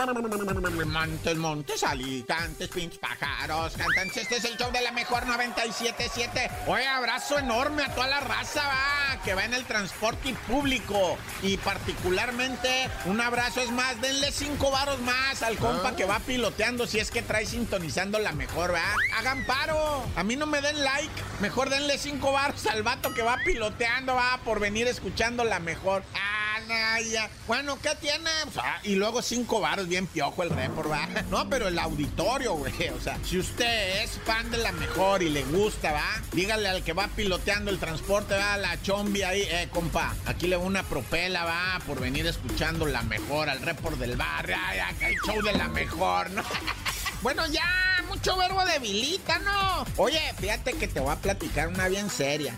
Montes, montes, alicantes, pinches pájaros, cantantes. Este es el show de la mejor 977. Oye, abrazo enorme a toda la raza, va, que va en el transporte público. Y particularmente, un abrazo es más, denle cinco varos más al compa que va piloteando si es que trae sintonizando la mejor, va. Hagan paro. A mí no me den like. Mejor denle cinco varos al vato que va piloteando, va, por venir escuchando la mejor. Ah, Bueno, ¿qué tiene? Ah, y luego cinco varos, bien piojo el report, va. No, pero el auditorio, güey. O sea, si usted es fan de la mejor y le gusta, va, dígale al que va piloteando el transporte, va, la chombi ahí, eh, compa. Aquí le una propela, va, por venir escuchando la mejor, al report del barrio. Ay, acá el show de la mejor, ¿no? Bueno, ya, mucho verbo debilita, ¿no? Oye, fíjate que te voy a platicar una bien seria.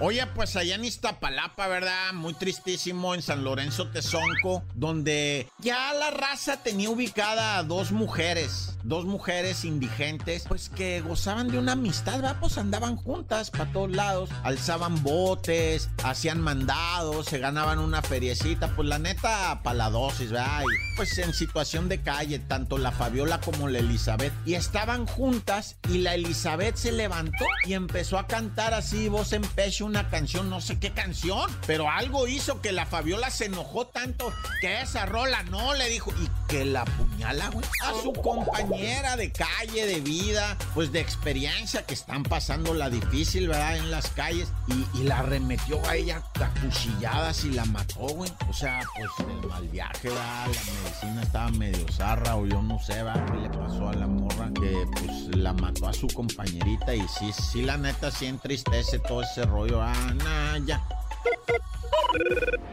Oye, pues allá en Iztapalapa, ¿verdad? Muy tristísimo en San Lorenzo Tezonco, donde ya la raza tenía ubicada a dos mujeres, dos mujeres indigentes, pues que gozaban de una amistad, ¿verdad? Pues andaban juntas para todos lados, alzaban botes, hacían mandados, se ganaban una feriecita, pues la neta, para la dosis, ¿verdad? Y, pues en situación de calle, tanto la Fabiola como la Elizabeth, y estaban juntas y la Elizabeth se levantó y empezó a cantar así, voz en pecho, una canción, no sé qué canción, pero algo hizo que la Fabiola se enojó tanto que esa rola no le dijo y que la puñala, güey, a su compañera de calle, de vida, pues de experiencia que están pasando la difícil, ¿verdad? En las calles y, la arremetió a ella a y la mató, güey. O sea, pues el mal viaje, ¿verdad? La medicina estaba medio zarra o yo no sé, ¿verdad? ¿Qué le pasó a la morra? Que pues la mató a su compañerita y sí, sí, la neta sí entristece todo ese rollo. Ah, nah, ya.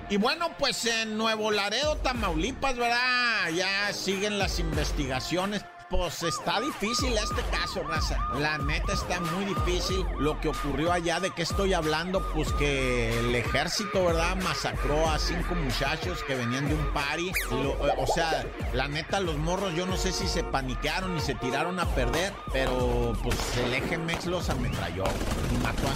Y bueno, pues en Nuevo Laredo, Tamaulipas, ¿verdad? Ya siguen las investigaciones. Pues está difícil este caso, raza. La neta está muy difícil lo que ocurrió allá. ¿De qué estoy hablando? Pues que el ejército, ¿verdad? Masacró a cinco muchachos que venían de un party. Lo- o sea, la neta, los morros, yo no sé si se paniquearon y se tiraron a perder, pero pues el eje Mex los ametralló. Y mató a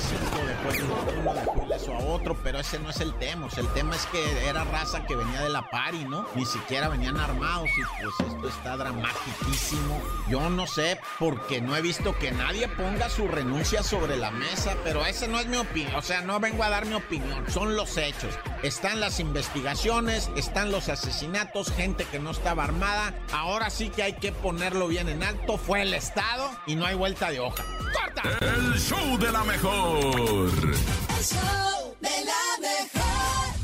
cinco, después de uno, después ileso a otro, pero ese no es el tema. O sea, el tema es que era raza que venía de la party, ¿no? Ni siquiera venían armados y pues esto está dramatiquísimo. Yo no sé, porque no he visto que nadie ponga su renuncia sobre la mesa, pero esa no es mi opinión. O sea, no vengo a dar mi opinión, son los hechos. Están las investigaciones, están los asesinatos, gente que no estaba armada. Ahora sí que hay que ponerlo bien en alto. Fue el Estado y no hay vuelta de hoja. ¡Corta! El show de la mejor. El show de la mejor.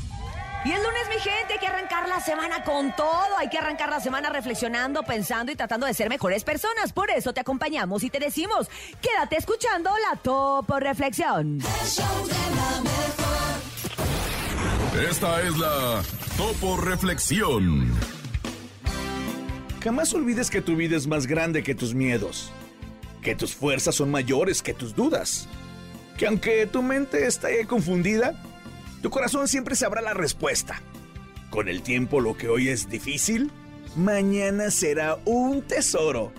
Y el lunes, mi gente, hay que arrancar la semana con todo. Hay que arrancar la semana reflexionando, pensando y tratando de ser mejores personas. Por eso te acompañamos y te decimos, quédate escuchando la Topo Reflexión. El show de la mejor. Esta es la Topo Reflexión. Jamás olvides que tu vida es más grande que tus miedos, que tus fuerzas son mayores que tus dudas, que aunque tu mente esté confundida, tu corazón siempre sabrá la respuesta. Con el tiempo lo que hoy es difícil, mañana será un tesoro.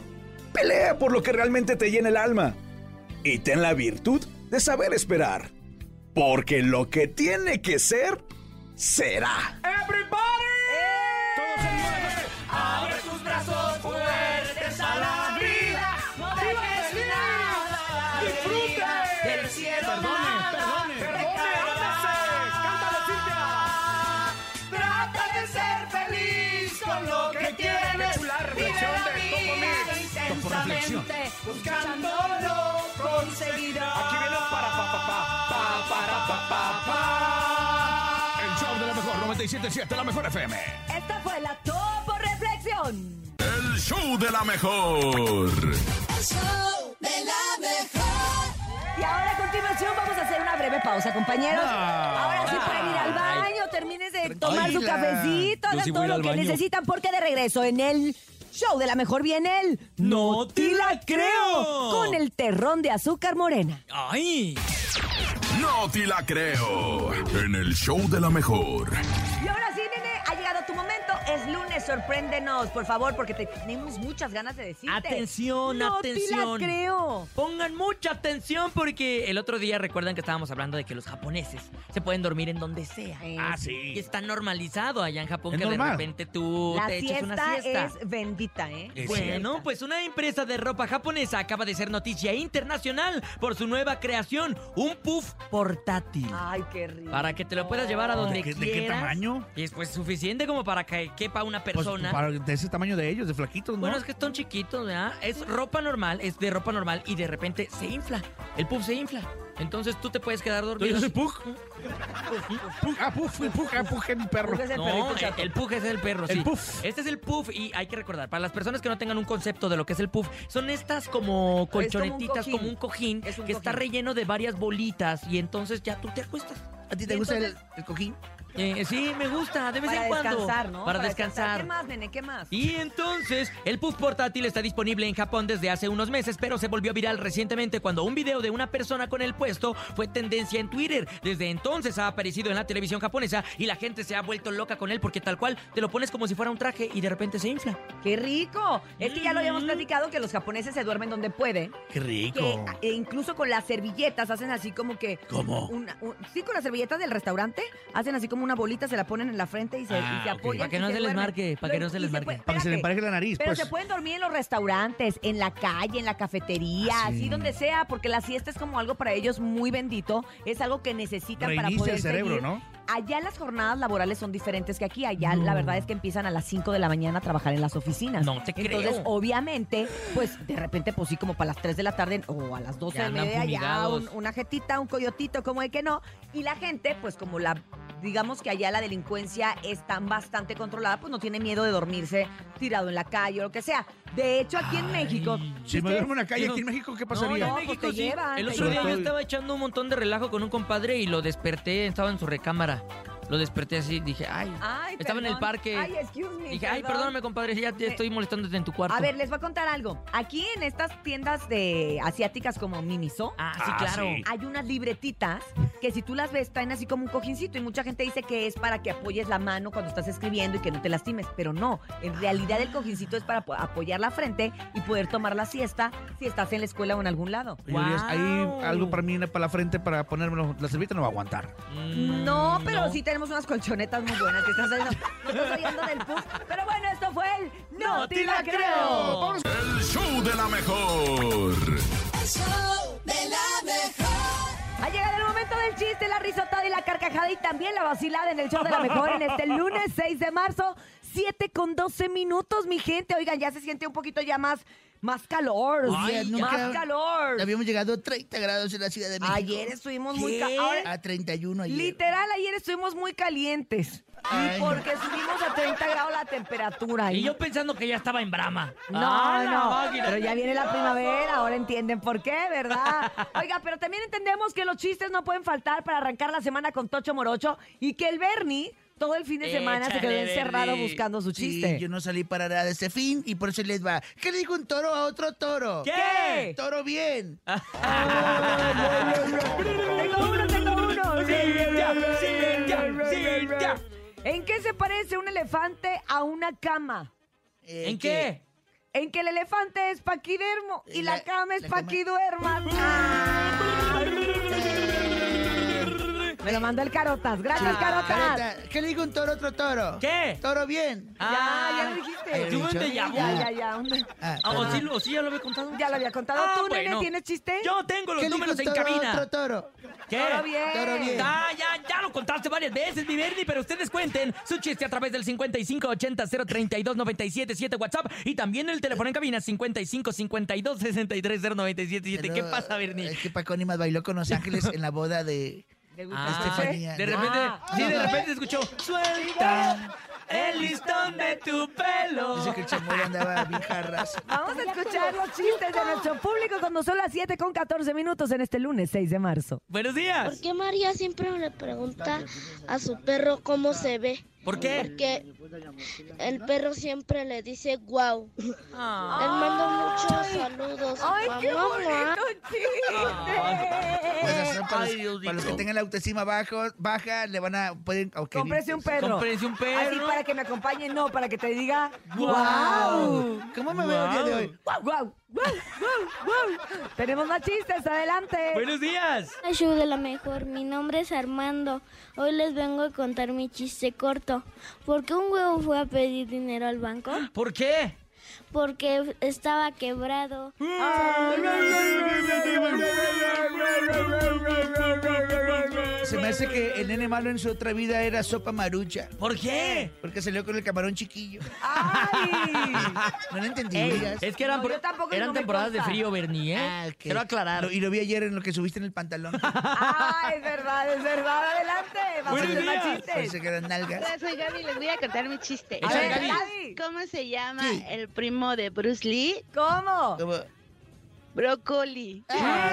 Pelea por lo que realmente te llena el alma y ten la virtud de saber esperar, porque lo que tiene que ser, será. Vida intensamente. Buscándolo conseguirás. Aquí viene para pa pa pa pa para pa pa pa. El show de la mejor 977, la mejor FM. Esta fue la Topo Reflexión. El show de la mejor. El show de la mejor. Y ahora a continuación vamos a hacer una breve pausa, compañeros. ahora sí pueden ir al baño, termines de tomar su cafecito, hagan sí todo lo que baño. necesitan, porque de regreso en el show de la mejor viene el ¡No te la creo! Con el terrón de azúcar morena. ¡Ay! No te la creo. En el show de la mejor. Y ahora sí, es lunes, sorpréndenos, por favor, porque te- tenemos muchas ganas de decirte. Atención, no atención. te la creo. Pongan mucha atención porque el otro día recuerdan que estábamos hablando de que los japoneses se pueden dormir en donde sea. Eh, Ah, Y sí. está normalizado allá en Japón Es que normal. de repente tú La te eches una siesta, es bendita, ¿eh? Es Bueno, pues una empresa de ropa japonesa acaba de ser noticia internacional por su nueva creación, un puff portátil. Ay, qué rico. Para que te lo puedas llevar a donde ¿De qué, quieras. de qué tamaño? Y es pues suficiente como para que quepa una Pues, persona. para de ese tamaño de ellos, de flaquitos, ¿no? Bueno, es que están chiquitos, ¿verdad? Es ropa normal, es de ropa normal y de repente se infla. El puff se infla. Entonces tú te puedes quedar ¿Tú dormido. dices Pug? Pug, Ah, Pug, ah, Pug, es mi perro. Es el No, perrito el, chato. el puff es el perro, sí. El puff. Este es el puff y hay que recordar, para las personas que no tengan un concepto de lo que es el puff, son estas como colchonetitas, cojín. como un cojín, Es un que está cojín. relleno de varias bolitas y entonces ya tú te acuestas. ¿A ti te gusta el- el cojín? Eh, sí, me gusta, de vez Para en cuando. descansar, ¿no? Para descansar. ¿Qué más, nene? ¿Qué más? Y entonces, el puff portátil está disponible en Japón desde hace unos meses, pero se volvió viral recientemente cuando un video de una persona con el puesto fue tendencia en Twitter. Desde entonces ha aparecido en la televisión japonesa y la gente se ha vuelto loca con él porque tal cual te lo pones como si fuera un traje y de repente se infla. ¡Qué rico! Es que ya lo habíamos Mm. platicado que los japoneses se duermen donde pueden. Qué rico. Que e incluso con las servilletas hacen así como que. ¿Cómo? una- un- sí, con las servilletas del restaurante hacen así como una bolita, se la ponen en la frente y se, Ah, y se ok. apoyan. Para que no se les marque, para que no se les marque. Para que se le espérate, empareje la nariz, Pero pues. se pueden dormir en los restaurantes, en la calle, en la cafetería, Ah, sí. así donde sea, porque la siesta es como algo para ellos muy bendito, es algo que necesitan para poder el cerebro, seguir. ¿no? Allá las jornadas laborales son diferentes que aquí. Allá la verdad es que empiezan a las 5 de la mañana a trabajar en las oficinas. No te creo. Entonces, obviamente, pues de repente, pues sí, como para las 3 de la tarde o a las 12 Ya de andan media, ya un- una jetita, un coyotito, como de que no. Y la gente, pues como la, digamos que allá la delincuencia está bastante controlada, pues no tiene miedo de dormirse tirado en la calle o lo que sea. De hecho, aquí en México... Si me ustedes- duermo en la calle aquí en México, ¿qué No, pasaría? en No, pues México te sí. llevan, El otro día yo estaba echando un montón de relajo con un compadre y lo desperté, estaba en su recámara. Lo desperté así, dije, ay. Ay, estaba en el parque. Ay, excuse me, dije, ay, perdón. perdóname, compadre, ya te Me- estoy molestándote en tu cuarto. A ver, les voy a contar algo. Aquí en estas tiendas de asiáticas como Miniso, Ah, sí, Ah, claro. sí. hay unas libretitas que si tú las ves traen así como un cojincito y mucha gente dice que es para que apoyes la mano cuando estás escribiendo y que no te lastimes, pero no, en realidad el cojincito es para po- apoyar la frente y poder tomar la siesta si estás en la escuela o en algún lado. Ahí Guau. algo para mí para la frente para ponérmelo. La servilleta no va a aguantar. Mm, No, pero sí tenemos unas colchonetas muy buenas que estás oyendo, no estás oyendo del puff. Pero bueno, esto fue el No, te la creo. El show de la mejor. El show de la mejor. Ha llegado el momento del chiste, la risotada y la carcajada y también la vacilada en el show de la mejor en este lunes 6 de marzo, 7 con 12 minutos, mi gente. Oigan, ya se siente un poquito ya más, más calor. Ay, sí, nunca- más calor. Habíamos llegado a 30 grados en la Ciudad de México. Ayer estuvimos muy calientes. A 31 ayer. Literal, ayer estuvimos muy calientes. Ay, y no. porque subimos a 30 grados la temperatura. Y yo pensando que ya estaba en Brahma. No, Ah, no, máquina. pero ya viene la primavera, ahora entienden por qué, ¿verdad? Oiga, pero también entendemos que los chistes no pueden faltar para arrancar la semana con Tocho Morocho y que el Bernie todo el fin de semana se quedó encerrado Bernie. buscando su Sí, chiste. yo no salí para nada de este fin y por eso les va. ¿Qué le dijo un toro a otro toro? ¿Qué? Toro bien. Tengo uno, tengo uno. Cintia, Cintia, Cintia. ¿En qué se parece un elefante a una cama? Eh, ¿En qué? En que el elefante es paquidermo y la, La- cama es paquiduerma. Me lo mandó el Carotas. Gracias, Carotas. ¿Qué le dijo un toro a otro toro? ¿Qué? Toro bien. Ya, ya lo dijiste. ¿Ya lo ¿Tuve un dicho? déjà vu? Ya, ya, ya. ¿dónde? Ah, Ah, ¿o sí, o sí ya lo había contado? Ya lo había contado. Ah, ¿Tú, nene, bueno. tienes chiste? Yo tengo los ¿Qué le dijo números un en toro a cabina. otro toro? ¿Qué? Todo bien. Toro bien. Ah, ya, ya lo contaste varias veces, mi Bernie, pero ustedes cuenten su chiste a través del 5580-032-977 WhatsApp y también el teléfono en cabina 5552-630977. ¿Qué Pero, pasa, Bernie? Es que Paco Animas bailó con Los Ángeles en la boda de... ¿Te gusta Ah? Estefanía. de repente, Ah. sí, de repente escuchó, suelta el listón de tu pelo. Dice que el chamuelo andaba bien jarras. Vamos a escuchar los chistes de nuestro público cuando son las 7 con 14 minutos en este lunes 6 de marzo. Buenos días. ¿Por qué María siempre le pregunta a su perro cómo se ve? ¿Por qué? Porque el perro siempre le dice guau. Ah. Les mando muchos saludos. ¡Ay, qué Mamá. bonito chiste! Pues eso, para, Ay, los, para los que tengan la autoestima bajo, baja, le van a... Pueden, ok, Cómprese un perro. Cómprese un perro. Así para que me acompañe, no, para que te diga ¡Guau! ¿Cómo me veo el día de hoy? ¡Guau, guau, guau, guau, guau! Tenemos más chistes, adelante. Buenos días. De la mejor, mi nombre es Armando. Hoy les vengo a contar mi chiste corto. ¿Por qué un huevo fue a pedir dinero al banco? ¿Por qué? Porque estaba quebrado. Se me hace que el nene malo en su otra vida era sopa marucha. ¿Por qué? Porque salió con el camarón chiquillo. ¡Ay! No lo entendí. Ey, es que eran, No, yo tampoco, eran no temporadas de frío, Bernie, ¿eh? Ah, ok. Quiero aclarar. Lo- y lo vi ayer en lo que subiste en el pantalón. ¡Ay, es verdad, es verdad! ¡Adelante! ¡Vamos a Buenos hacer más días. chistes! Parece que eran nalgas. Hola, soy Gaby, les voy a contar mi chiste. A ver. ¿Cómo se llama Sí. el primo de Bruce Lee? ¿Cómo? Como, Brócoli. ah,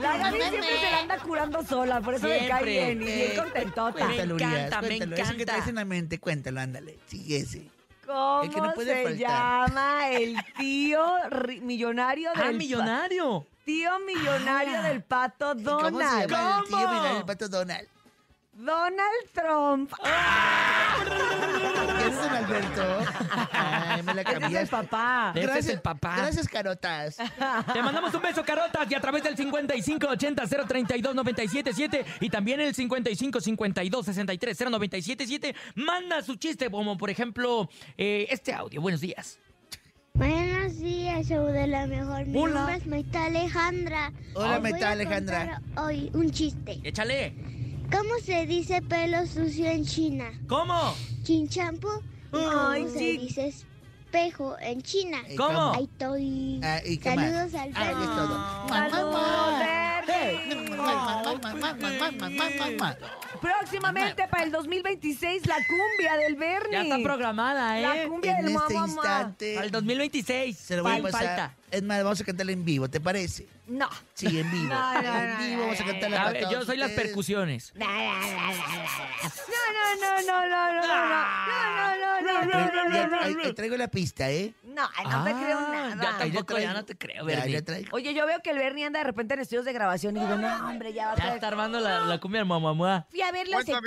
La Gaby siempre se la anda curando sola, por eso me cae bien y bien Eh, contentota. Cuéntalo, Me encanta, me cuéntalo. Eso que encanta. traes en la mente, cuéntalo, ándale. Sigue ese. ¿Cómo El que no puede se faltar. llama el tío ri- millonario del ¡Ah, millonario! tío millonario del pato ¿Y ¿Cómo se Donald? llama el tío ¿Cómo? Milán, el pato Donald? Donald Trump. ¿Quién es Don Alberto? Ay, me la Ese es el cambiaste. papá. Ese es el papá. Gracias, carotas. Te mandamos un beso, carotas, y a través del 5580-032-977 y también el 5552-630977 manda su chiste, como por ejemplo eh, este audio. Buenos días. Buenos días, show de la mejor. Mi Hola. nombre es Maita Alejandra. Hola, Maita Alejandra. Hoy un chiste. Échale. ¿Cómo se dice pelo sucio en China? ¿Cómo? Chinchampo. ¿Y Ay, cómo se dice espejo en China? Eh, ¿Cómo? Ahí estoy. Ah, ¿y qué más? Saludos al Ah, Bernie. es todo. Saludos, Mamá. Próximamente para el 2026 la cumbia del Bernie. Ya está programada, La ¿eh? cumbia En del este mamá. instante Para el 2026. se lo voy a Fal- pasar. Falta. Es más, vamos a cantarla en vivo, ¿te parece? No. Sí, en vivo. No, no, en no, vivo vamos a cantarla A para ver, yo todos soy las percusiones. No, no, no, no, no, no, no, no, no, no, no, no, traigo la pista, ¿eh? no, no te creo Ah, nada. Ya tampoco, ya no te creo, Bernie. Oye, yo veo que el Bernie anda de repente en estudios de grabación y digo, no, hombre, ya va a Ya está armando la, la cumbia mamá. Fui a ver los equipos.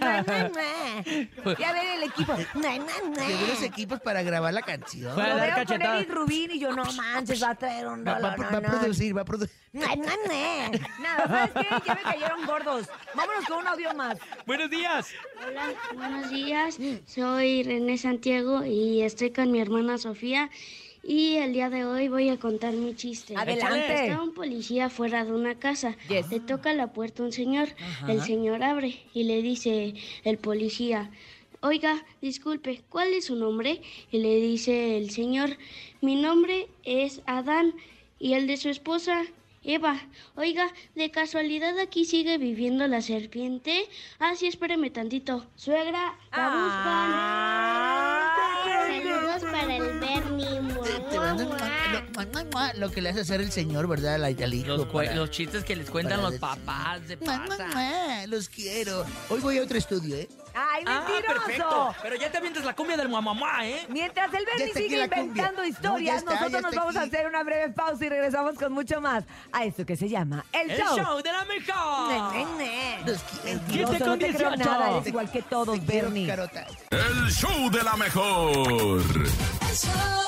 Mua, mua. Fui a ver el equipo. Llevé los equipos para grabar la canción. Fue a Lo dar veo con cachetadas. Eric Rubín y yo, no manches, va a traer un Va, va- rollo. va a producir, va a producir. Nada, ¿sabes qué? Ya me cayeron gordos. Vámonos con un audio más. Buenos días. Hola, buenos días. Soy René Santiago y estoy con mi hermana Sofía. Y el día de hoy voy a contar mi chiste. Adelante. Está un policía fuera de una casa. Yes. Le toca la puerta a un señor. El señor abre y le dice el policía, oiga, disculpe, ¿cuál es su nombre? Y le dice el señor, mi nombre es Adán y el de su esposa. Eva, oiga, de casualidad aquí sigue viviendo la serpiente. Ah, sí, espéreme tantito. Suegra, la lo, lo que le hace hacer el señor, ¿verdad? Al, al hijo. Los, cue- para- los chistes que les cuentan los papás de Mua, mua, pasa. mua, Los quiero. Hoy voy a otro estudio, ¿eh? ¡Ay, Ah, mentiroso! perfecto. Pero ya te avientas la cumbia del mamá, ¿eh? Mientras el Bernie sigue inventando No, historias, está, nosotros nos vamos a hacer una breve pausa y regresamos con mucho más a esto que se llama El, El Show. show de la mejor. Ne, ne, ne. Los quiero. Mentiroso, no te creo 18. nada, eres igual que todos, Bernie. El show de la mejor. El show de la mejor.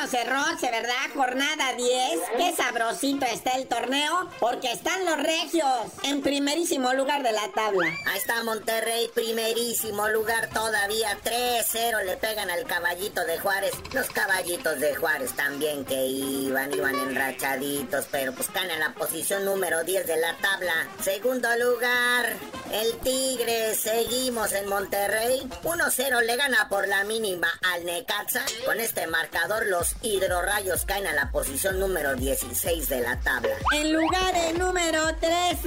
Bueno, cerró, se ¿verdad? Jornada 10. Qué sabrosito está el torneo. Porque están los regios en primerísimo lugar de la tabla. Ahí está Monterrey, primerísimo lugar todavía. 3-0 le pegan al caballito de Juárez. Los caballitos de Juárez también que iban, iban enrachaditos. Pero pues en la posición número 10 de la tabla. Segundo lugar, el Tigre. Seguimos en Monterrey. 1-0 le gana por la mínima al Necaxa. Con este marcador, los Hidrorrayos caen a la posición número 16 de la tabla. En lugar de número 3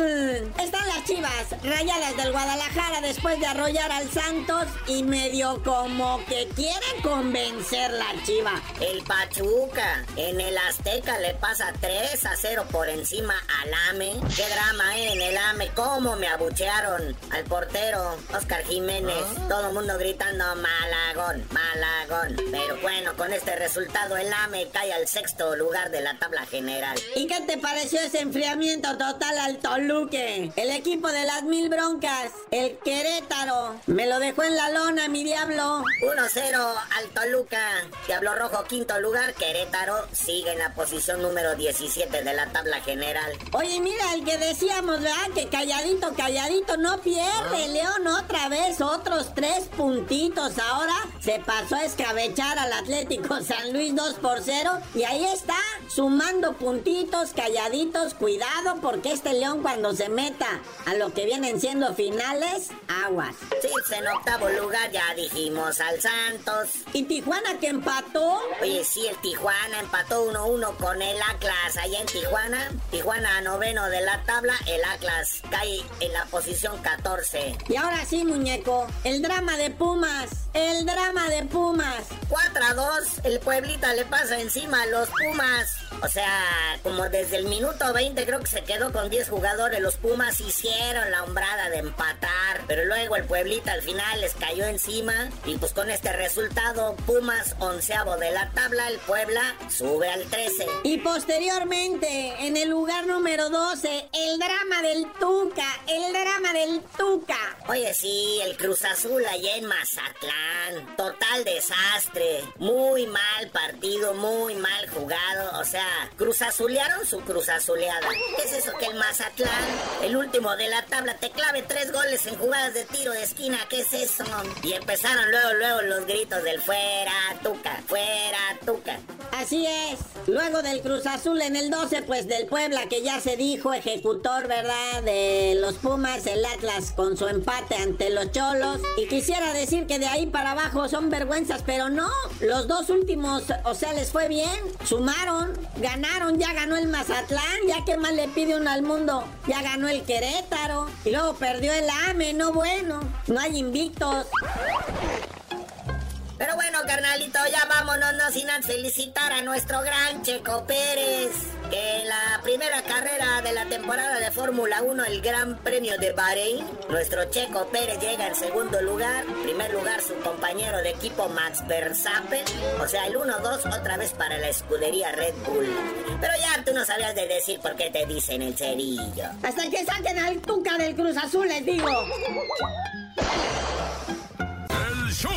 están las Chivas, rayadas del Guadalajara después de arrollar al Santos y medio como que quieren convencer la Chiva. El Pachuca en el Azteca le pasa 3 a 0 por encima al AME. Qué drama eh, en el AME, cómo me abuchearon al portero Oscar Jiménez. Todo el mundo gritando Malagón, Malagón. Pero bueno, con este resultado el AME cae al sexto lugar de la tabla general. ¿Y qué te pareció ese enfriamiento total al Toluque? El equipo de las mil broncas, el Querétaro, me lo dejó en la lona, mi diablo. 1-0 al Toluca. Diablo Rojo, quinto lugar. Querétaro sigue en la posición número 17 de la tabla general. Oye, mira, el que decíamos, ¿verdad? Que calladito, calladito, no pierde. León otra vez, otros tres puntitos. Ahora se pasó a escabechar al Atlético San Luis 2 por 0. Y ahí está, sumando puntitos, calladitos. Cuidado, porque este León cuando se meta a lo que vienen siendo finales, aguas. Sí, en octavo lugar ya dijimos al Santos. ¿Y Tijuana que empató? Oye, sí, el Tijuana empató 1-1 con el Atlas allá en Tijuana. Tijuana noveno de la tabla, el Atlas cae en la posición 14. Y ahora sí, muñeco, el drama de Pumas, el drama de Pumas. 4-2, el Pueblita le pasa encima a los Pumas. O sea, como desde el minuto 20 creo que se quedó con 10 jugadores. Los Pumas hicieron la hombrada de empatar. Pero luego el Pueblita al final les cayó encima. Y pues con este resultado, Pumas onceavo de la tabla, el Puebla sube al 13. Y posteriormente, en el lugar número 12, el drama del Tuca, el drama del Tuca. Oye, sí, el Cruz Azul allá en Mazatlán. Total desastre. Muy mal partido, muy mal jugado. O sea, Cruz Azulearon su Cruz Azuleada. ¿Qué es eso que el Mazatlán, el último de la tabla, te clave tres goles en jugadas de tiro de esquina? ¿Qué es eso? Y empezaron luego, luego los gritos del fuera, Tuca, fuera, Tuca. Así es. Luego del Cruz Azul en el 12, pues del Puebla, que ya se dijo, ejecutor, ¿verdad? De los Pumas, el Atlas con su empate ante los Cholos. Y quisiera decir que de ahí para abajo son vergüenzas, pero no. Los dos últimos, o sea, les fue bien. Sumaron, ganaron, ya ganó el Mazatlán, ya que más le pide uno al mundo. Ya ganó el Querétaro. Y luego perdió el AME, no bueno. No hay invictos. Carnalito, ya vámonos, no sin felicitar a nuestro gran Checo Pérez. Que en la primera carrera de la temporada de Fórmula 1, el Gran Premio de Bahrein, nuestro Checo Pérez llega en segundo lugar. En primer lugar, su compañero de equipo Max Verstappen. O sea, el 1-2 otra vez para la escudería Red Bull. Pero ya tú no sabías de decir por qué te dicen el cerillo. Hasta que saquen al Tuca del Cruz Azul, les digo.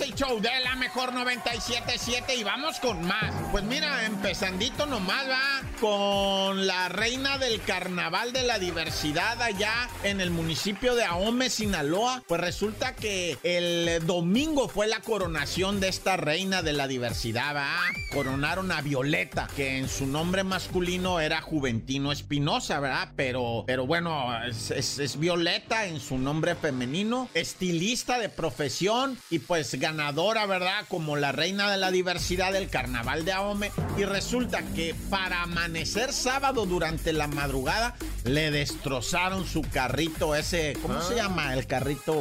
El show de la mejor 977 y vamos con más. Pues mira, empezandito nomás va con la reina del carnaval de la diversidad allá en el municipio de Ahome, Sinaloa. Pues resulta que el domingo fue la coronación de esta reina de la diversidad, va. Coronaron a Violeta, que en su nombre masculino era Juventino Espinosa, ¿verdad? Pero, pero bueno, es, es- es Violeta en su nombre femenino, estilista de profesión y pues ganadora, ¿verdad? Como la reina de la diversidad del carnaval de Ahome. Y resulta que para amanecer sábado durante la madrugada le destrozaron su carrito ese, ¿cómo se llama? El carrito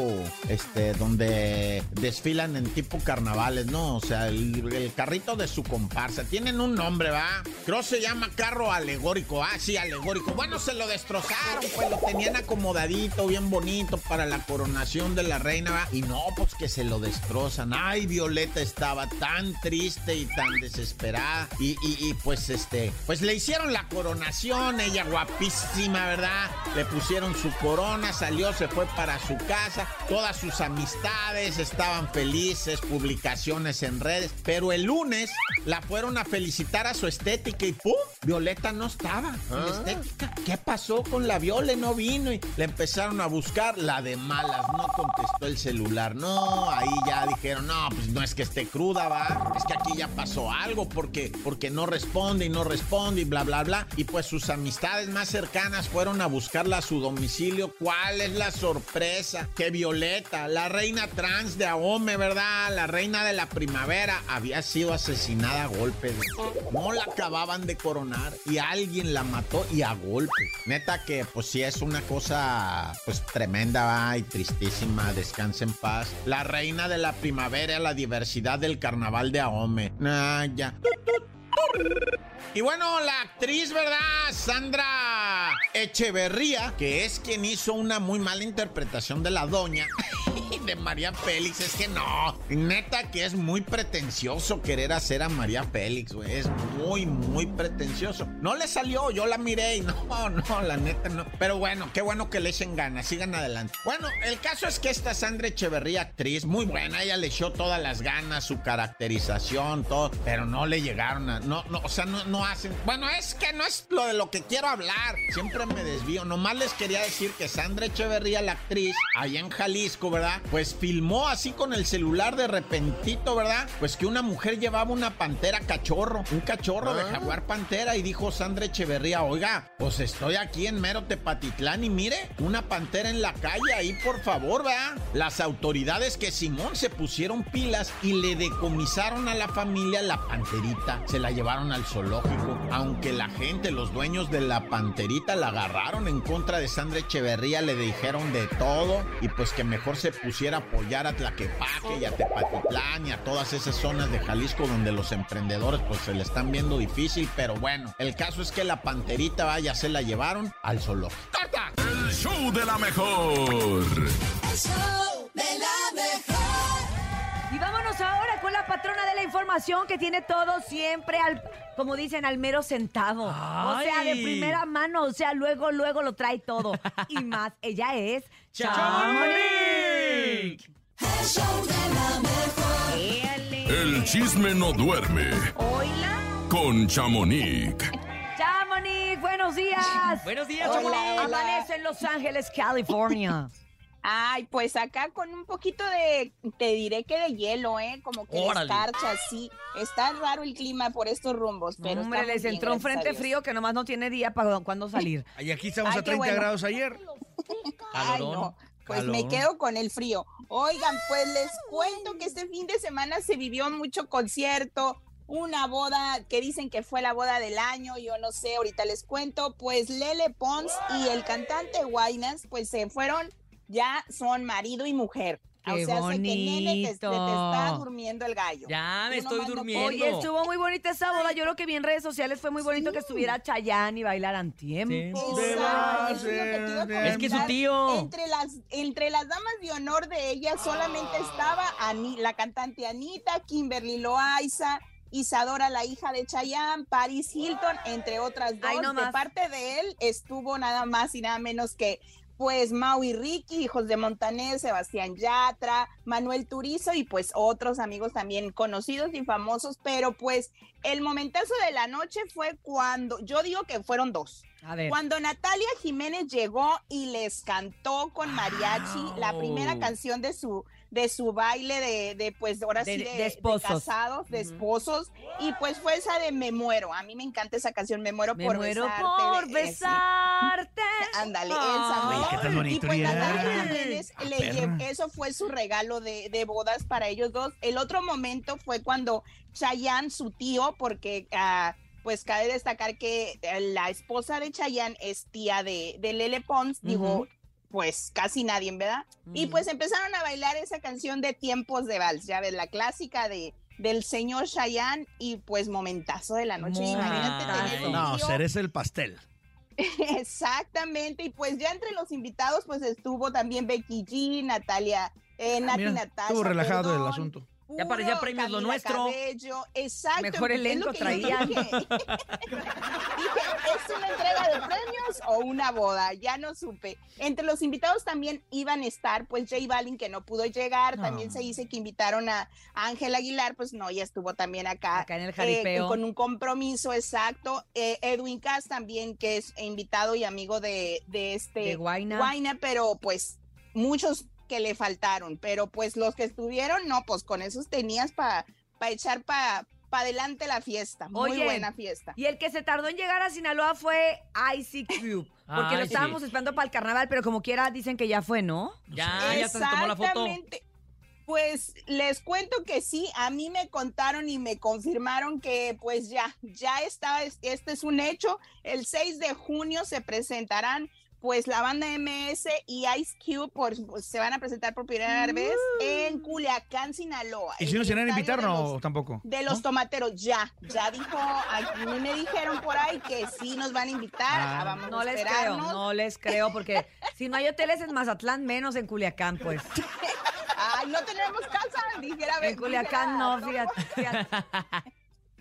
este donde desfilan en tipo carnavales, ¿no? O sea, el, el carrito de su comparsa. Tienen un nombre, ¿va? Creo se llama carro alegórico. Ah, sí, alegórico. Bueno, se lo destrozaron, pues lo tenían acomodadito, bien bonito para la coronación de la reina, ¿va? Y no, pues que se lo destrozan. Ay, Violeta estaba tan triste y tan desesperada. Y, y- y, pues este, pues le hicieron la coronación, ella guapísima, ¿verdad? Le pusieron su corona, salió, se fue para su casa. Todas sus amistades estaban felices, publicaciones en redes. Pero el lunes la fueron a felicitar a su estética y ¡pum! Violeta no estaba en estética. ¿Qué pasó con la Viole? No vino y le empezaron a buscar. La de malas, no contestó el celular. No, ahí ya dijeron. No, pues no es que esté cruda, va. Es que aquí ya pasó algo porque, porque no responde y no responde y bla, bla, bla. Y pues sus amistades más cercanas fueron a buscarla a su domicilio. ¿Cuál es la sorpresa? Que Violeta, la reina trans de Ahome, ¿verdad? La reina de la primavera, había sido asesinada a golpes. No la acababan de coronar y alguien la mató y a golpes. Neta que pues sí es una cosa pues tremenda ¿va? y tristísima. Descanse en paz. La reina de la primavera, la diversidad del carnaval de Ahome. Ah, ya. Y bueno, la actriz, ¿verdad? Sandra Echeverría, que es quien hizo una muy mala interpretación de la doña de María Félix. Es que no, neta que es muy pretencioso querer hacer a María Félix, güey. Es muy, muy pretencioso. No le salió, yo la miré y no, no, la neta no. Pero bueno, qué bueno que le echen ganas, sigan adelante. Bueno, el caso es que esta Sandra Echeverría, actriz, muy buena, ella le echó todas las ganas, su caracterización, todo, pero no le llegaron a. No, no, o sea, no, no hacen. Bueno, es que no es lo de lo que quiero hablar. Siempre me desvío. Nomás les quería decir que Sandra Echeverría, la actriz, allá en Jalisco, ¿verdad? Pues filmó así con el celular de repentito, ¿verdad? Pues que una mujer llevaba una pantera cachorro, un cachorro de jaguar pantera, y dijo Sandra Echeverría, oiga, pues estoy aquí en mero Tepatitlán y mire, una pantera en la calle ahí, por favor, ¿verdad? Las autoridades que Simón se pusieron pilas y le decomisaron a la familia la panterita. Se la llevaron al zoológico. Aunque la gente, los dueños de la panterita la agarraron en contra de Sandra Echeverría, le dijeron de todo y pues que mejor se pusiera a apoyar a Tlaquepaque y a Tepatitlán y a todas esas zonas de Jalisco donde los emprendedores pues se le están viendo difícil, pero bueno, el caso es que la panterita vaya, se la llevaron al zoológico. ¡Corta! El show de la mejor. El show de la mejor. Y vámonos ahora con la patrona de la información que tiene todo siempre al, como dicen, al mero centavo. O sea, de primera mano, o sea, luego, luego lo trae todo. Y más, ella es ¡Chamonix! El show de la mejor. El chisme no duerme Hola. con Chamonix. Chamonix, buenos días. Buenos días, Hola, Chamonix. hola. Amanece en Los Ángeles, California. Ay, pues acá con un poquito de, te diré que de hielo, ¿eh? Como que de Órale. escarcha, así. Está raro el clima por estos rumbos, pero Hombre, les bien, entró un frente frío que nomás no tiene día para cuándo salir. Y aquí estamos Ay, a qué 30 bueno. grados ayer. Ay, no. Pues me quedo con el frío. Oigan, pues les cuento que este fin de semana se vivió mucho concierto, una boda que dicen que fue la boda del año, yo no sé, ahorita les cuento. Pues Lele Pons y el cantante Guaynas, pues se fueron, ya son marido y mujer. ¡Qué o sea, sé que nene te, te- te está bonito! durmiendo el gallo. Ya me estoy durmiendo. Oye, estuvo muy bonita esa boda. Yo lo que vi en redes sociales fue muy bonito que estuviera Chayanne y bailaran tiempo. Exacto, es que Es su tío. Entre las, entre las damas de honor de ella solamente estaba Ani- la cantante Anita, Kimberly Loaiza, Isadora, la hija de Chayanne, Paris Hilton, entre otras dos. Ay, no de parte de él estuvo nada más y nada menos que pues Mau y Ricky, hijos de Montaner, Sebastián Yatra, Manuel Turizo y pues otros amigos también conocidos y famosos, pero pues el momentazo de la noche fue cuando, yo digo que fueron dos. A ver. Cuando Natalia Jiménez llegó y les cantó con mariachi la primera canción de su de su baile de, de pues ahora De- sí de, de de esposos. casados, de esposos y pues fue esa de Me muero. A mí me encanta esa canción Me muero Me por muero besarte. por besarte. Ándale, esa. Ay, qué tan Y pues Jiménez Ah, le eso fue su regalo de, de bodas para ellos dos. El otro momento fue cuando Chayanne, su tío, porque ah, pues cabe destacar que eh, la esposa de Chayanne es tía de, de Lele Pons, digo, Ujú. Pues casi nadie, ¿verdad? Y pues empezaron a bailar esa canción de Tiempos de Vals, ya ves, la clásica de del señor Chayanne y pues momentazo de la noche. Imagínate tener No, cereza el pastel. Exactamente, y pues ya entre los invitados pues estuvo también Becky G, Natalia, eh, Nati Mira, Natasha. estuvo relajado el perdón, asunto. Ya parecía puro premios lo nuestro. Cabello, exacto. Mejor es elenco yo traían. Dije. Dije, ¿es una entrega de premios o una boda? Ya no supe. Entre los invitados también iban a estar pues J Balvin que no pudo llegar, también se dice que invitaron a Ángel Aguilar, pues no, ya estuvo también acá Acá en el eh, jaripeo. con un compromiso exacto. Eh, Edwin Cass también, que es invitado y amigo de, de este De Guayna. Guayna, pero pues muchos que le faltaron, pero pues los que estuvieron, no, pues con esos tenías para echar para adelante la fiesta. Muy Oye, buena fiesta. Y el que se tardó en llegar a Sinaloa fue Icy Cube. Porque Ay, lo estábamos sí. esperando para el carnaval, pero como quiera dicen que ya fue, ¿no? Ya, ya se tomó la foto. Exactamente. Pues les cuento que sí, a mí me contaron y me confirmaron que pues ya, ya está, este es un hecho. El 6 de junio se presentarán pues la banda MS y Ice Cube por, pues, se van a presentar por primera vez en Culiacán, Sinaloa. ¿Y si nos el iban a estadio invitar de no los- tampoco? de los tomateros, ya, ya dijo, a mí me dijeron por ahí que sí nos van a invitar, Ah. vamos No a les creo, no les creo, porque si no hay hoteles en Mazatlán, menos en Culiacán, pues. Ay, no tenemos casa, dijera. En Culiacán no, fíjate. fíjate.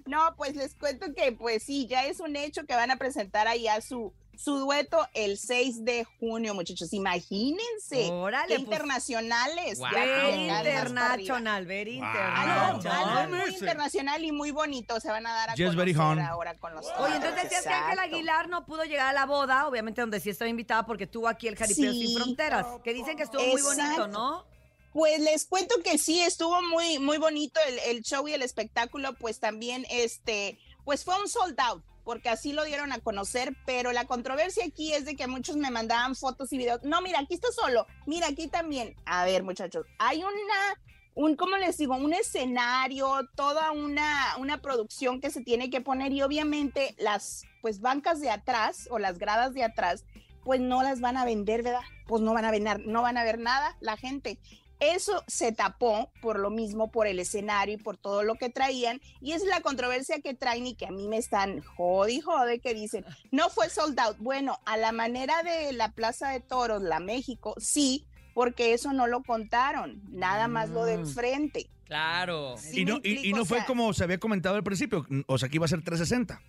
No, pues les cuento que pues sí, ya es un hecho que van a presentar allá su, su dueto el 6 de junio, muchachos. Imagínense. Órale, qué pues. internacionales. Wow. arriba. international, very Algo, international. algo muy internacional y muy bonito se van a dar a conocer hon. ahora con los Oye, entonces decías que Ángel. Aguilar no pudo llegar a la boda, obviamente donde sí estaba invitada porque tuvo aquí el Jaripeo Sí. Sin Fronteras, que dicen que estuvo muy bonito. ¿no? Pues les cuento que sí, estuvo muy, muy bonito el, el show y el espectáculo, pues también este, pues fue un sold out, porque así lo dieron a conocer, pero la controversia aquí es de que muchos me mandaban fotos y videos. No, mira, aquí está solo, mira, aquí también. A ver, muchachos, hay una, un, ¿cómo les digo? Un escenario, toda una, una producción que se tiene que poner y obviamente las, pues, bancas de atrás o las gradas de atrás, pues no las van a vender, ¿verdad? Pues no van a vender, no van a ver nada la gente. Eso se tapó por lo mismo, por el escenario y por todo lo que traían. Y es la controversia que traen y que a mí me están jode y jode que dicen, no fue sold out. Bueno, a la manera de la Plaza de Toros, la México, sí, porque eso no lo contaron, nada más lo de Mm. enfrente. Claro. Sí y no, y- no o fue como se había comentado al principio, o sea que iba a ser 360.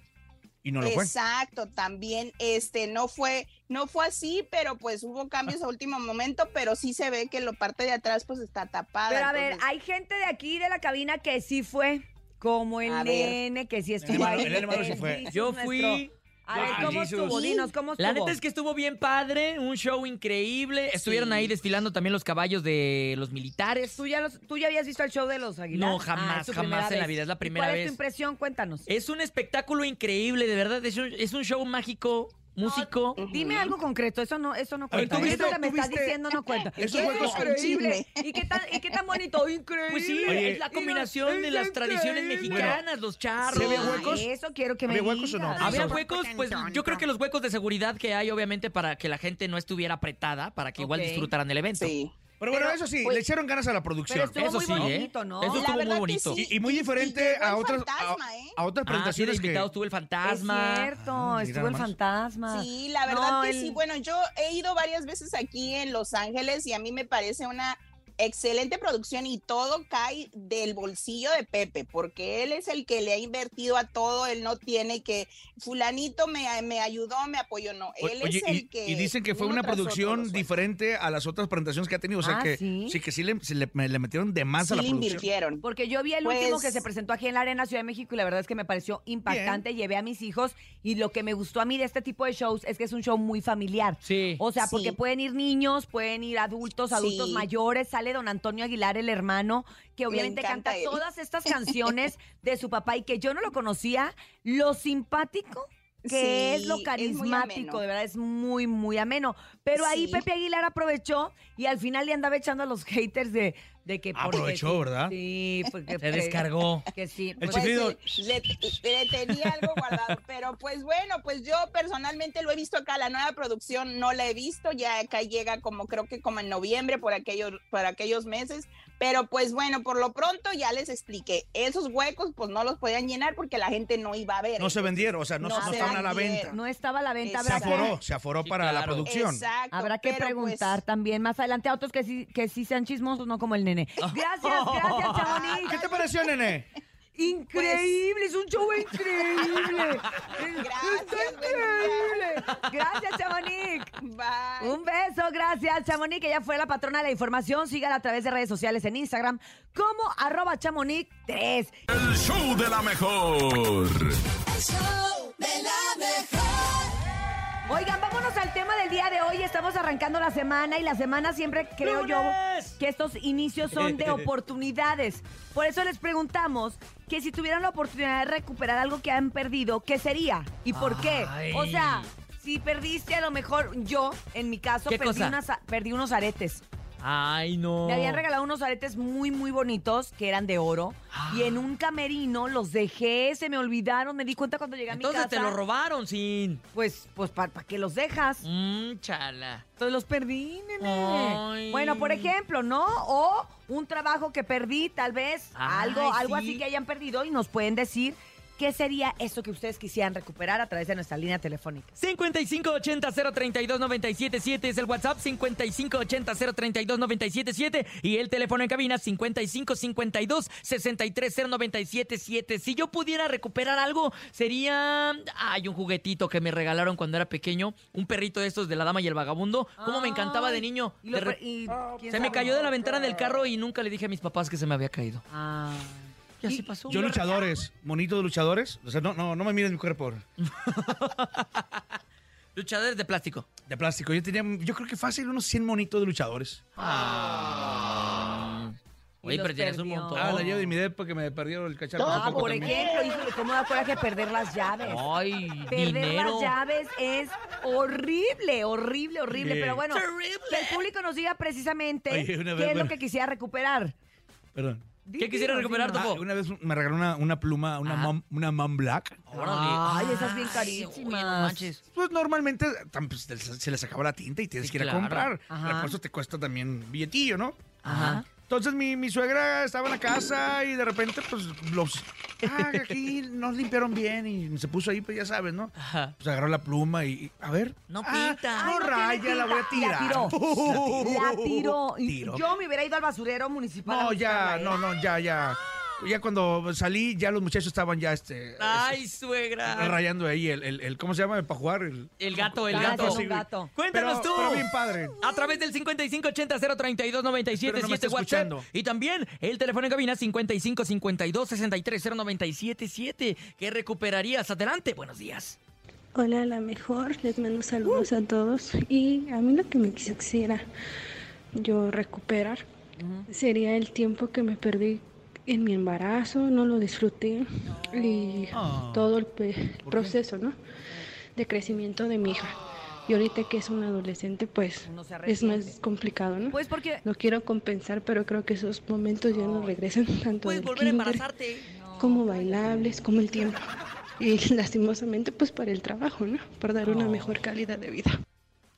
Y no lo fue. Exacto, también este no fue no fue así, pero pues hubo cambios a último momento, pero sí se ve que la parte de atrás pues está tapada. Pero a ver, hay gente de aquí de la cabina que sí fue, como el A ver. nene que sí estuvo hermano- ahí. el hermano sí El fue. Yo nuestro. fui. A ver, ¿cómo Jesus. estuvo? Dinos, ¿cómo estuvo? La neta es que estuvo bien padre, un show increíble. Estuvieron ahí desfilando también los caballos de los militares. ¿Tú ya, los- ¿Tú ya habías visto el show de los Aguilar? No, jamás, Ah, es tu jamás primera en la vez. vida, es la ¿Y primera ¿Cuál es vez. tu impresión? Cuéntanos. Es un espectáculo increíble, de verdad. Es un, es un show mágico, músico. Dime algo concreto, eso no, eso no ver, cuenta. ¿tú viste- eso que me estás diciendo no cuenta. Esos Eso juegos- es increíble. ¿Y qué, tan, ¿Y qué tan bonito? Increíble. Pues sí, Oye. es la combinación de las tradiciones mexicanas, los charros. ¿Sí había Ah, huecos? Eso quiero que me ¿Había huecos o no? digas. Había huecos, pues yo creo que los huecos de seguridad que hay, obviamente, para que la gente no estuviera apretada, para que igual disfrutaran del evento. Sí. Pero bueno, Pero, eso sí, pues- le echaron ganas a la producción. Pero Eso muy sí, ¿eh? bonito, ¿no? Eso estuvo muy bonito. sí. Y, y muy Y- y diferente a otras, fantasma, a, ¿eh? a otras Ah, sí, de presentaciones que... estuvo el Es fantasma. cierto, Ah, estuvo el fantasma. Sí, la verdad No, que el- sí. Bueno, yo he ido varias veces aquí en Los Ángeles y a mí me parece una excelente producción y todo cae del bolsillo de Pepe, porque él es el que le ha invertido a todo, él no tiene que, fulanito me, me ayudó, me apoyó, no, él Oye, es el y, que... y dicen que fue una producción diferente a las otras presentaciones que ha tenido. O sea Ah, que ¿sí? que sí le, sí le- le metieron de más a Sí la le producción. invirtieron. Porque yo vi el Pues- último que se presentó aquí en la Arena Ciudad de México y la verdad es que me pareció impactante. Llevé a mis hijos y lo que me gustó a mí de este tipo de shows es que es un show muy familiar. Sí. O sea, Sí. porque pueden ir niños, pueden ir adultos, adultos Sí. mayores. Sale don Antonio Aguilar, el hermano, que obviamente canta él. todas estas canciones de su papá y que yo no lo conocía. Lo simpático que es lo Sí, es muy carismático, de verdad es muy, muy ameno. Pero ahí. Pepe Aguilar aprovechó y al final le andaba echando a los haters de, de que... Aprovechó, sí, ¿verdad? Sí, porque... Se descargó. Que sí. El pues, chiflido. le, le tenía algo guardado, pero pues bueno, pues yo personalmente lo he visto acá, la nueva producción no la he visto, ya acá llega como creo que como en noviembre por aquellos, por aquellos meses, pero pues bueno, por lo pronto ya les expliqué, esos huecos pues no los podían llenar porque la gente no iba a ver. No se vendieron, o sea, no, No no se estaban a la venta. no estaba a la venta. Se aforó, se aforó Sí, para la producción. Exacto. habrá que pues, preguntar también más adelante a otros que sí, que sí sean chismosos, no como el nene. Gracias, gracias, Chamonix. ¿Qué te pareció, nene? Increíble, es un show increíble. Gracias, increíble. Gracias, Chamonix. Bye. Un beso, gracias, Chamonix, que ya fue la patrona de la información. Sígala a través de redes sociales en Instagram como arroba chamonix 3. El show de la mejor. El show de la mejor. Oigan, vámonos al tema del día de hoy. Estamos arrancando la semana y la semana siempre creo yo que estos inicios son de oportunidades. Por eso les preguntamos que si tuvieran la oportunidad de recuperar algo que han perdido, ¿qué sería? ¿Y por qué? Ay. O sea, si perdiste a lo mejor yo, en mi caso, ¿Qué perdí, cosa? unas- perdí unos aretes. Ay, no. Me habían regalado unos aretes muy, muy bonitos que eran de oro. Y en un camerino los dejé, se me olvidaron. Me di cuenta cuando llegué a mi Entonces casa. te lo robaron, sin. Pues, pues, ¿para qué los dejas? Mmm, chala. Entonces los perdí, nene. Ay. Bueno, por ejemplo, ¿no? O un trabajo que perdí, tal vez. Ay, algo algo sí. así que hayan perdido y nos pueden decir qué sería eso que ustedes quisieran recuperar a través de nuestra línea telefónica. 5580-032-977 es el WhatsApp, 5580-032-977 y el teléfono en cabina 5552-630977. Si yo pudiera recuperar algo, sería... Hay un juguetito que me regalaron cuando era pequeño, un perrito de estos de la dama y el vagabundo. ¿Cómo me encantaba de niño? y lo De re- pre- y quién Se me cayó de la ventana del carro y nunca le dije a mis papás que se me había caído. Ah. Y así pasó. Yo luchadores, monito de luchadores. O sea, no, no, no me mires mi cuerpo Luchadores de plástico. de plástico. Yo tenía, yo creo que fácil unos 100 monitos de luchadores. Oye, los pero tienes un montón. Ah, la llevo de mi depa porque me perdieron el cacharro. hace Ah, poco por también. ejemplo, híjole, cómo da coraje perder las llaves. Ay, Perder dinero. las llaves es horrible, horrible, horrible. Sí. Pero bueno, Terrible. que el público nos diga precisamente Oye, una qué es lo bueno. que quisiera recuperar. Perdón. ¿Qué quisiera Dinos, recuperar, dinos. Ah, Topo? una vez me regaló una, una pluma, una, Ajá. mom, una mom black. Ay, esas bien carísimas. no manches. Pues normalmente tam- pues, se- se les acaba la tinta y tienes Sí, que ir a claro. comprar. Ajá. Por eso te cuesta también billetillo, ¿no? Ajá. Entonces mi, mi suegra estaba en la casa y de repente pues los... Ah, aquí no limpiaron bien y se puso ahí, pues ya sabes, ¿no? Ajá. Pues agarró la pluma y... a ver. No Ah, pinta. no Ay, no raya, la voy a tirar. La tiró. La tiró. Y Tiró. Yo me hubiera ido al basurero municipal. No, ya, ¿eh? no, no, ya, ya. Ya cuando salí, ya los muchachos estaban ya, este... Ay, este, suegra. rayando ahí el, el, el- ¿cómo se llama? Para jugar el... El gato, el Ah, gato. sí, gato. Cuéntanos Pero- tú. pero bien padre. A través del 5580-032-977 Pero no me está escuchando. Y también el teléfono en cabina 5552-630977. ¿Qué recuperarías? Adelante, buenos días. Hola, la mejor. Les mando saludos a todos. Y a mí lo que me quisiera yo recuperar sería el tiempo que me perdí en mi embarazo. No lo disfruté. Y Ah. todo el pe- proceso, ¿no? De crecimiento de mi hija. Y ahorita que es una adolescente, pues es más complicado, ¿no? Pues porque Lo quiero compensar, pero creo que esos momentos ya no regresan tanto Puedes del volver a kinder embarazarte. como bailables, como el tiempo. Y lastimosamente, pues para el trabajo, ¿no? Para dar una mejor calidad de vida.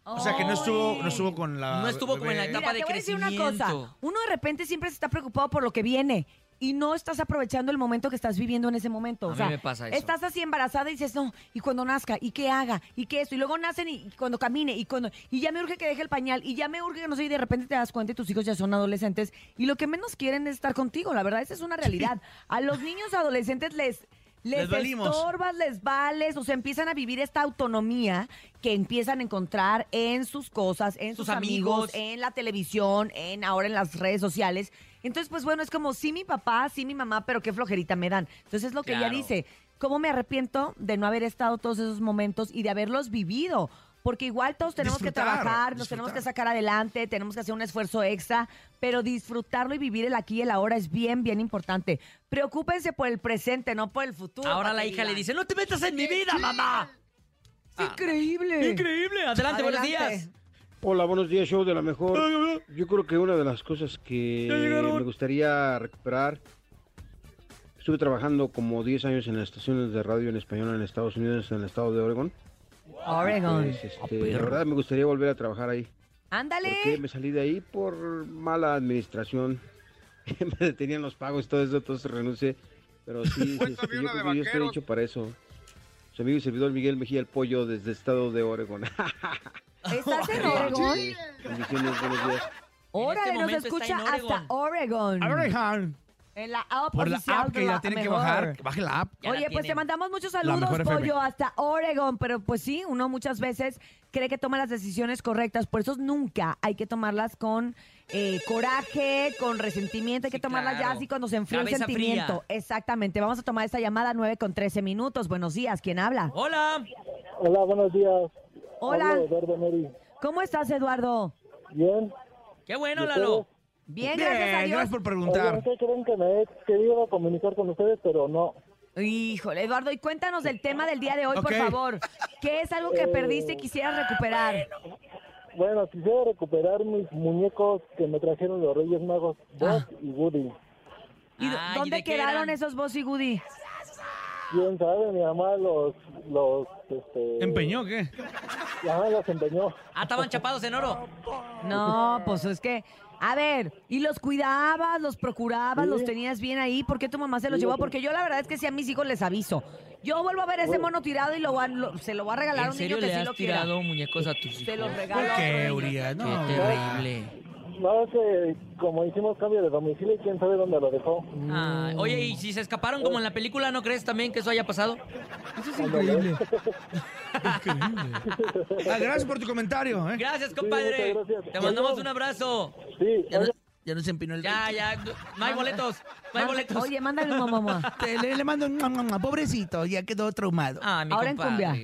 O sea, que no estuvo, no estuvo con la... No estuvo como en la bebé. etapa Mira, de te voy a decir una crecimiento. cosa. Uno de repente siempre se está preocupado por lo que viene y no estás aprovechando el momento que estás viviendo en ese momento. A o mí me pasa eso. Estás así embarazada y dices, no, y cuando nazca, y qué haga, y qué esto, y luego nacen y cuando camine, y cuando, y ya me urge que deje el pañal, y ya me urge que no sé, y de repente te das cuenta y tus hijos ya son adolescentes, y lo que menos quieren es estar contigo, la verdad, esa es una realidad. A los niños adolescentes les... Les, Les estorbas, les vales, o sea, empiezan a vivir esta autonomía que empiezan a encontrar en sus cosas, en sus, Sus amigos. amigos, en la televisión, en ahora en las redes sociales. Entonces, pues bueno, es como sí mi papá, sí mi mamá, pero qué flojerita me dan. Entonces es lo que ella dice. ¿Cómo me arrepiento de no haber estado todos esos momentos y de haberlos vivido? Porque igual todos tenemos Disfrutar, que trabajar, nos tenemos que sacar adelante, tenemos que hacer un esfuerzo extra, pero disfrutarlo y vivir el aquí y el ahora es bien, bien importante. Preocúpense por el presente, no por el futuro. Ahora la hija le dice, no te metas en mi vida, mamá. ¡Es increíble! Increíble. Adelante, buenos días. Hola, buenos días, show de la mejor. Yo creo que una de las cosas que me gustaría recuperar, estuve trabajando como 10 años en las estaciones de radio en español en Estados Unidos, en el estado de Oregon. Oregon. Pues, este, la verdad me gustaría volver a trabajar ahí. Ándale. Porque me salí de ahí por mala administración. me detenían los pagos y todo eso, entonces renuncié. Pero sí, este, yo creo que yo estoy hecho para eso. Su amigo y servidor Miguel Mejía el Pollo desde el estado de Oregon. ¿Estás en Oregon? Bendiciones, buenos días. Órale, nos escucha en hasta Oregon. Oregon. En la app Por la app que la la tienen que mejor. bajar. Baje la app. Ya la Oye, pues te mandamos muchos saludos. Pollo, hasta Oregon, pero pues sí, uno muchas veces cree que toma las decisiones correctas, por eso nunca hay que tomarlas con eh, coraje, con resentimiento, hay que Sí, tomarlas ya así cuando se enfría el sentimiento. fría. Exactamente, vamos a tomar esta llamada 9 con 13 minutos. Buenos días, ¿quién habla? Hola. Hola, buenos días. Hola, Hablo Eduardo Neri. ¿cómo estás, Eduardo? Bien. Qué bueno, ¿Y Lalo. Bien, gracias a Dios. gracias por preguntar. ¿qué creen que me he querido comunicar con ustedes, pero no? Híjole, Eduardo, y cuéntanos del tema del día de hoy, por Ok. favor. ¿Qué es algo que Eh, perdiste y quisieras recuperar? Bueno, quisiera recuperar mis muñecos que me trajeron los Reyes Magos, Buzz y Woody. ¿Y dónde quedaron esos Boss y Goody? ¿Quién sabe? Mi mamá los... los este... ¿Empeñó qué? Ajá, los empeñó. Ah, estaban chapados en oro. No, pues es que, a ver, ¿y los cuidabas, los procurabas, Sí. los tenías bien ahí? ¿Por qué tu mamá se los Sí, llevó? Porque yo la verdad es que sí a mis hijos les aviso. Yo vuelvo a ver ese mono tirado y lo, lo- se lo voy a regalar a ¿En un serio niño que le sí has lo quiera. tirado muñecos a tus hijos? Se los regalo. ¿Por a qué, niño. Urias? No. Qué terrible. No, es que como hicimos cambio de domicilio, ¿quién sabe dónde lo dejó? Ay, oye, y si se escaparon como en la película, ¿no crees también que eso haya pasado? Eso es increíble. Ah, gracias por tu comentario. ¿eh? Gracias, compadre. gracias. Te mandamos un abrazo. Sí, Ya, no, ya no se empinó el Ya, ya, no hay boletos, no hay boletos. Oye, mándale un mamá. Te- le, le mando un mua, pobrecito, ya quedó traumado. Ah, mi Ahora en cumbia.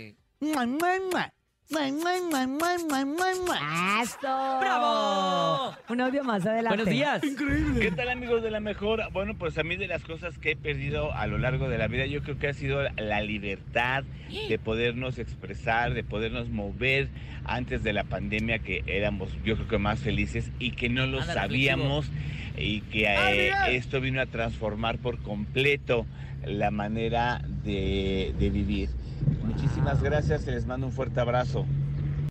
¡Bravo! Un audio más adelante. Buenos días. ¿Qué tal amigos de la mejor? Bueno, pues a mí de las cosas que he perdido a lo largo de la vida, yo creo que ha sido la libertad de podernos expresar, de podernos mover antes de la pandemia, que éramos yo creo que más felices y que no lo sabíamos y que eh, esto vino a transformar por completo la manera de, de vivir. Muchísimas gracias, les mando un fuerte abrazo.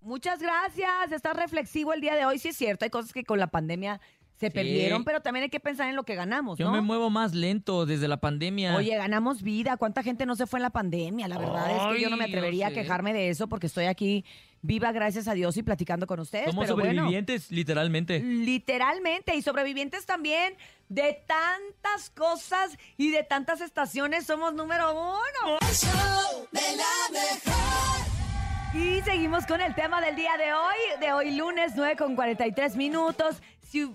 Muchas gracias. Estás reflexivo el día de hoy. Sí es cierto, hay cosas que con la pandemia se Sí. perdieron, pero también hay que pensar en lo que ganamos, Yo me muevo más lento desde la pandemia. Oye, ganamos vida. ¿Cuánta gente no se fue en la pandemia? La verdad es que yo no me atrevería a quejarme de eso porque estoy aquí viva, gracias a Dios, y platicando con ustedes. Somos pero bueno, sobrevivientes, literalmente. literalmente, y sobrevivientes también de tantas cosas y de tantas estaciones. Somos número uno. El show de la mejor. Y seguimos con el tema del día de hoy, de hoy lunes 9 con 43 minutos. Si,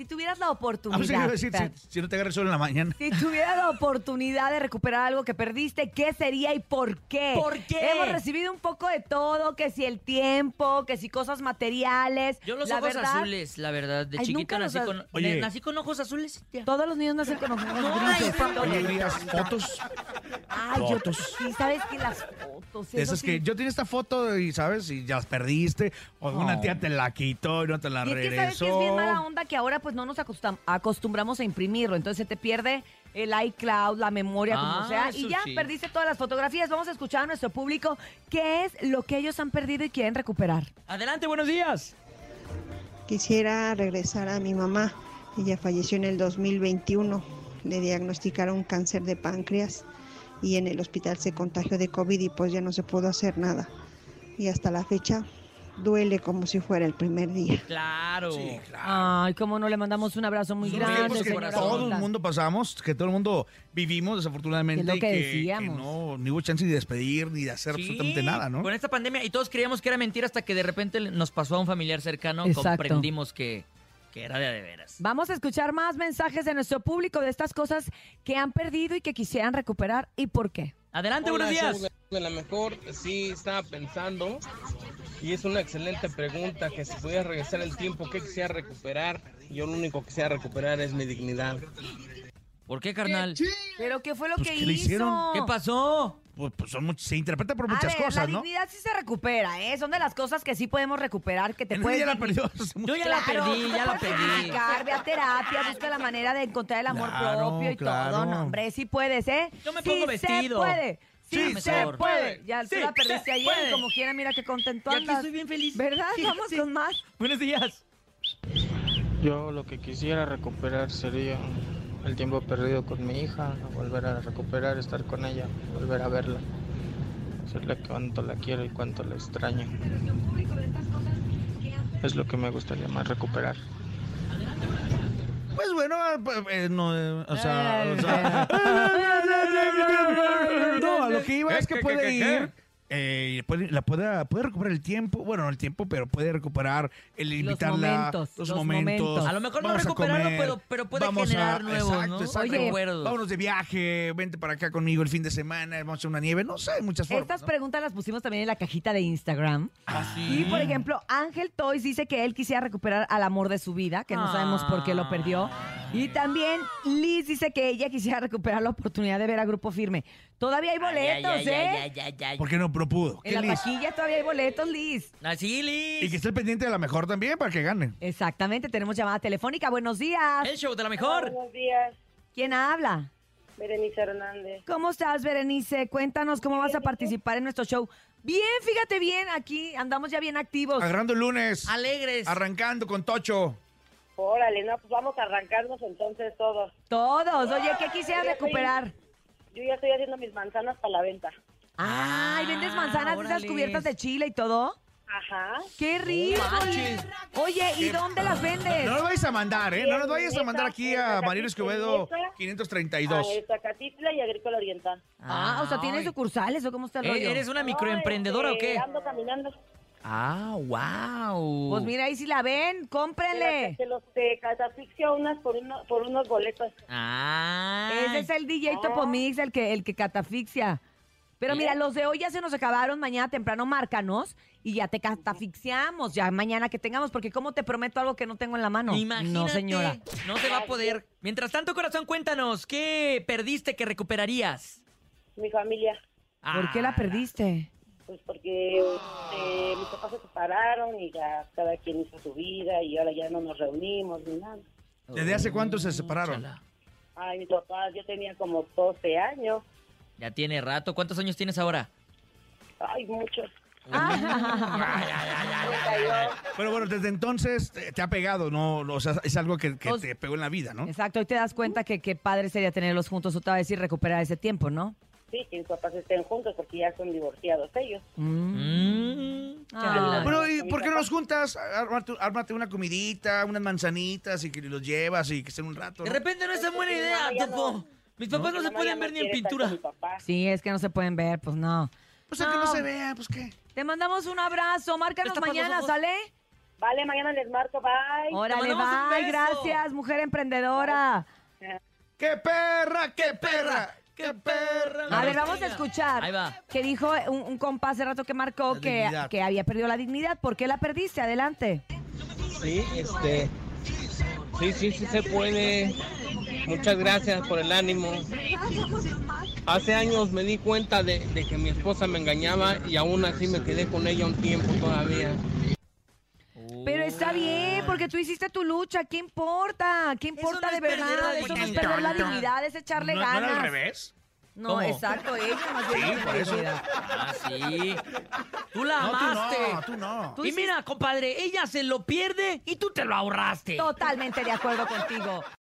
si tuvieras la Ah, oportunidad... pues, iba a decir, espera. si, si no te agarras solo en la mañana. Si tuvieras la oportunidad de recuperar algo que perdiste, ¿qué sería y por qué? ¿Por qué? Hemos recibido un poco de todo, que si el tiempo, que si cosas materiales. Yo los la ojos verdad, azules, la verdad. De Ay, los nací has- con, Oye. nací con ojos azules. ya. Todos los niños nacen con ojos No, ay, Todos. Oye, Urias, fotos Ay, yo fotos. sí, sabes que las fotos. eso esas sí. que yo tenía esta foto y, ¿sabes? Y ya las perdiste. O una Oh. tía te la quitó y no te la Y es que sabes regresó. que es bien mala onda que ahora pues no nos acostum- acostumbramos a imprimirlo, entonces se te pierde el iCloud, la memoria, como Ah, sea, y ya sí. perdiste todas las fotografías. Vamos a escuchar a nuestro público qué es lo que ellos han perdido y quieren recuperar. Adelante, buenos días. Quisiera regresar a mi mamá. Ella falleció en el 2021. Le diagnosticaron cáncer de páncreas y en el hospital se contagió de COVID y pues ya no se pudo hacer nada. Y hasta la fecha duele como si fuera el primer día. Claro. Ay, cómo no le mandamos un abrazo muy Son grande, que señora todo el mundo pasamos, que todo el mundo vivimos desafortunadamente. Es lo que que, decíamos. que no, ni hubo chance ni de despedir ni de hacer Sí, absolutamente nada, ¿no? Con esta pandemia, y todos creíamos que era mentira hasta que de repente nos pasó a un familiar cercano, Exacto. comprendimos que, que era de veras. Vamos a escuchar más mensajes de nuestro público de estas cosas que han perdido y que quisieran recuperar y por qué. Adelante, Hola, buenos días. De la mejor, sí, estaba pensando, y es una excelente pregunta, que si pudiera regresar el tiempo, ¿qué quisiera recuperar? Yo lo único que quisiera recuperar es mi dignidad. ¿Por qué, carnal? ¿Pero qué fue lo Pues, que ¿qué le hizo? hicieron? ¿Qué pasó? Pues, pues son much- se interpreta por A muchas ver, cosas, la ¿no? dignidad sí se recupera, ¿eh? Son de las cosas que sí podemos recuperar, que te puedes... ya la perdió hace mucho Yo ya la perdí, ya la perdí. Ve a terapia, busca la manera de encontrar el amor Claro, propio y claro. todo. No, hombre, sí puedes, ¿eh? Yo me Sí pongo se vestido. puede. Sí, Sí, se puede. Ya tú Sí, la perdiste se ayer puede. y como quiera, mira qué contento Y aquí andas. estoy bien feliz. ¿Verdad? Sí, Vamos sí. con más. Buenos días. Yo lo que quisiera recuperar sería el tiempo perdido con mi hija, volver a recuperar, estar con ella, volver a verla, decirle cuánto la quiero y cuánto la extraño. Es lo que me gustaría más recuperar. Pues bueno, eh, eh, no, eh, o sea, o sea- no, a lo que iba es que ¿Qué, qué, puede ir, eh, puede, la pueda, puede recuperar el tiempo, bueno, no el tiempo, pero puede recuperar el invitarla, momentos, los, los momentos. momentos. A lo mejor no vamos a recuperarlo, comer, pero- pero puede vamos generar nuevos, exacto, ¿no? exacto. Oye, recuerdos. vámonos de viaje, vente para acá conmigo el fin de semana, vamos a hacer una nieve, no sé, hay muchas formas. Estas ¿no? preguntas las pusimos también en la cajita de Instagram. Y, por ejemplo, Ángel Toys dice que él quisiera recuperar al amor de su vida, que no sabemos por qué lo perdió. Y también Liz dice que ella quisiera recuperar la oportunidad de ver a Grupo Firme. Todavía hay boletos, ¿eh? ¿Por qué no? Pero pudo. En la Liz? taquilla todavía hay boletos, Liz. Así, Liz. Y que esté pendiente de la mejor también para que gane. Exactamente, tenemos llamada telefónica. Buenos días. El show de la mejor. Buenos días, ¿Quién habla? Berenice Hernández. ¿Cómo estás, Berenice? Cuéntanos cómo vas a participar en nuestro show. Bien, fíjate bien, aquí andamos ya bien activos. Agarrando el lunes. Alegres. Arrancando con Tocho. Órale, no, pues vamos a arrancarnos entonces todos. Todos. Oye, ¿qué Yo estoy- recuperar? Yo ya estoy haciendo mis manzanas para la venta. Ay, ¿vendes manzanas de esas órale. cubiertas de chile y todo? Ajá. ¡Qué rico! Oye, ¿y dónde las vendes? No nos vayas a mandar, ¿eh? No nos vayas a mandar aquí a Mariano Escobedo A 532. Zacatitla y Agrícola Oriental. Ah, o sea, ¿tienes sucursales o cómo está el rollo? ¿E- ¿Eres una microemprendedora o qué? Ando caminando. Ah, wow. Pues mira, ahí si la ven, cómprenle. Se los te catafixio unas por, uno, por unos boletos. Ah. Ese es el DJ Topomix, el que, el que catafixia. Pero mira, los de hoy ya se nos acabaron, mañana temprano márcanos y ya te catafixiamos, ya mañana que tengamos, porque ¿cómo te prometo algo que no tengo en la mano? Imagínate. No, señora. No se va a poder. Mientras tanto, corazón, cuéntanos, ¿qué perdiste que recuperarías? Mi familia. ¿Por qué la perdiste? Pues porque eh, mis papás se separaron y ya cada quien hizo su vida y ahora ya no nos reunimos ni nada. ¿Desde hace cuánto se separaron? Ay, mis papás, yo tenía como 12 años. Ya tiene rato. ¿Cuántos años tienes ahora? Ay, muchos. Pero bueno, desde entonces te, te ha pegado, ¿no? O sea, es algo que, que Pues- te pegó en la vida, ¿no? Exacto, hoy te das cuenta que qué padre sería tenerlos juntos otra vez y recuperar ese tiempo, ¿no? Sí, que mis papás estén juntos porque ya son divorciados ellos. Mm. Ah. Bueno, ¿y por qué no nos juntas? Ármate, ármate una comidita, unas manzanitas y que los llevas y que estén un rato. De repente no es tan buena idea, Topo. Mis papás no, se pueden ver ni en pintura. Sí, es que no se pueden ver, pues no. Pues a que no se vea, pues qué. Te mandamos un abrazo, márcanos los mañana. ¿sale? Vale, mañana les marco, bye. Órale, bye, gracias, mujer emprendedora. ¡Qué perra, qué perra! ¡Qué perra! A ver, vamos a escuchar. Ahí va. Que dijo un, un compa hace rato que marcó La que, dignidad. que había perdido la dignidad. ¿Por qué la perdiste? Adelante. Sí, este. Sí, sí, sí se puede. Muchas gracias por el ánimo. Hace años me di cuenta de, de que mi esposa me engañaba y aún así me quedé con ella un tiempo todavía. Pero está bien, porque tú hiciste tu lucha. ¿Qué importa? ¿Qué importa no de es perder verdad? Eso no es perder la dignidad, es echarle ¿No, ¿No ganas. era al revés? No, ¿Cómo? exacto, ella más bien Sí, por eso. Ah, sí. Tú la No, tú amaste. no, tú no. Y mira, compadre, ella se lo pierde y tú te lo ahorraste. Totalmente de acuerdo contigo.